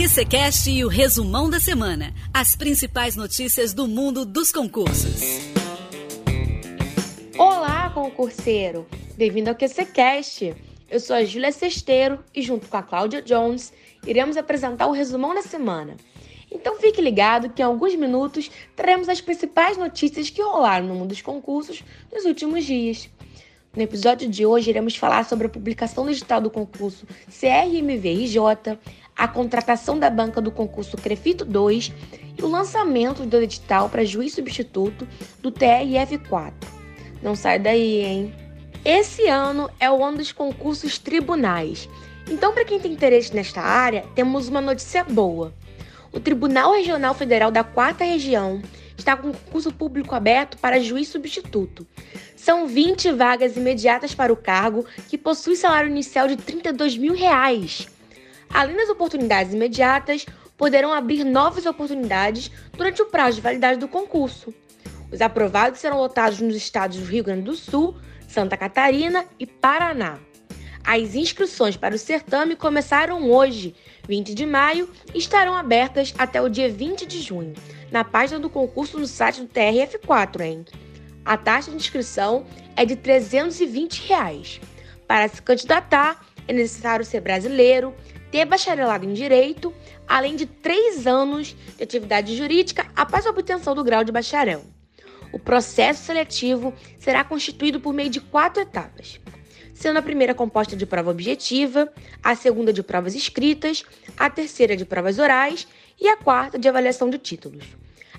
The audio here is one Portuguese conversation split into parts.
QCCast e o resumão da semana. As principais notícias do mundo dos concursos. Olá, concurseiro! Bem-vindo ao QCCast. Eu sou a Júlia Sesteiro e, junto com a Cláudia Jones, iremos apresentar o resumão da semana. Então fique ligado que em alguns minutos traremos as principais notícias que rolaram no mundo dos concursos nos últimos dias. No episódio de hoje, iremos falar sobre a publicação digital do concurso CRMV-RJ, a contratação da banca do concurso Crefito 2 e o lançamento do edital para juiz substituto do TRF4. Não sai daí, hein? Esse ano é o ano dos concursos tribunais. Então, para quem tem interesse nesta área, temos uma notícia boa. O Tribunal Regional Federal da Quarta Região está com concurso público aberto para juiz substituto. São 20 vagas imediatas para o cargo, que possui salário inicial de 32 mil reais. Além das oportunidades imediatas, poderão abrir novas oportunidades durante o prazo de validade do concurso. Os aprovados serão lotados nos estados do Rio Grande do Sul, Santa Catarina e Paraná. As inscrições para o certame começaram hoje, 20 de maio, e estarão abertas até o dia 20 de junho, na página do concurso no site do TRF4, hein? A taxa de inscrição é de 320 reais. Para se candidatar, é necessário ser brasileiro, ter bacharelado em Direito, além de três anos de atividade jurídica após a obtenção do grau de bacharel. O processo seletivo será constituído por meio de quatro etapas, sendo a primeira composta de prova objetiva, a segunda de provas escritas, a terceira de provas orais e a quarta de avaliação de títulos.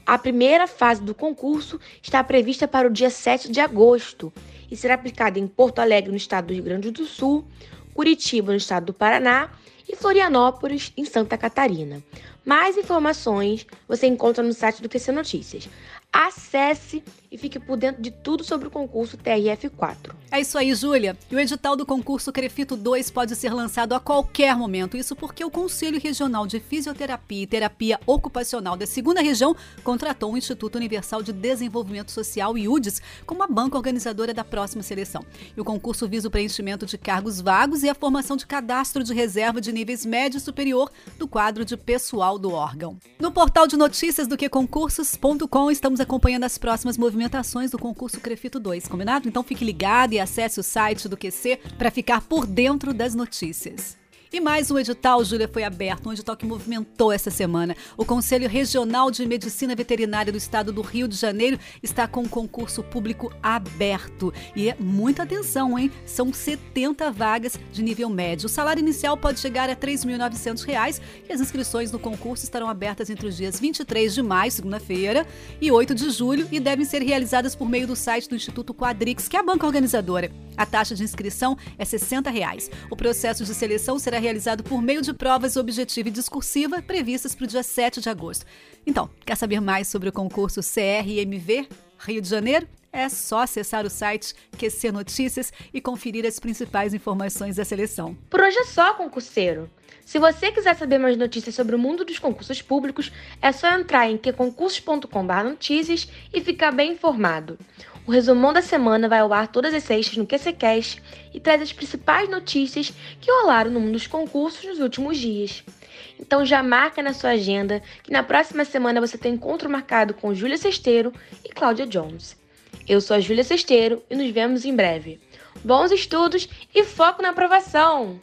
A primeira fase do concurso está prevista para o dia 7 de agosto e será aplicada em Porto Alegre, no estado do Rio Grande do Sul, Curitiba, no estado do Paraná, e Florianópolis, em Santa Catarina. Mais informações você encontra no site do QC Notícias. Acesse e fique por dentro de tudo sobre o concurso TRF4. É isso aí, Júlia. E o edital do concurso Crefito 2 pode ser lançado a qualquer momento. Isso porque o Conselho Regional de Fisioterapia e Terapia Ocupacional da Segunda Região contratou o Instituto Universal de Desenvolvimento Social, IUDES, como a banca organizadora da próxima seleção. E o concurso visa o preenchimento de cargos vagos e a formação de cadastro de reserva de níveis médio e superior do quadro de pessoal do órgão. No portal de notícias do queconcursos.com estamos acompanhando as próximas movimentações do concurso Crefito 2, combinado? Então fique ligado e acesse o site do QC para ficar por dentro das notícias. E mais um edital, Júlia, foi aberto, um edital que movimentou essa semana. O Conselho Regional de Medicina Veterinária do Estado do Rio de Janeiro está com um concurso público aberto. E é muita atenção, hein? São 70 vagas de nível médio. O salário inicial pode chegar a R$ 3.900 e as inscrições no concurso estarão abertas entre os dias 23 de maio, segunda-feira, e 8 de julho e devem ser realizadas por meio do site do Instituto Quadrix, que é a banca organizadora. A taxa de inscrição é 60 reais. O processo de seleção será realizado por meio de provas objetiva e discursiva previstas para o dia 7 de agosto. Então, quer saber mais sobre o concurso CRMV Rio de Janeiro? É só acessar o site QC Notícias e conferir as principais informações da seleção. Por hoje é só, concurseiro. Se você quiser saber mais notícias sobre o mundo dos concursos públicos, é só entrar em queconcursos.com/notícias e ficar bem informado. O resumão da semana vai ao ar todas as sextas no QCCast e traz as principais notícias que rolaram no mundo dos concursos nos últimos dias. Então já marca na sua agenda que na próxima semana você tem encontro marcado com Júlia Sesteiro e Cláudia Jones. Eu sou a Júlia Sesteiro e nos vemos em breve. Bons estudos e foco na aprovação!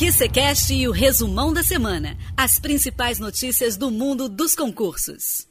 QCCast e o resumão da semana. As principais notícias do mundo dos concursos.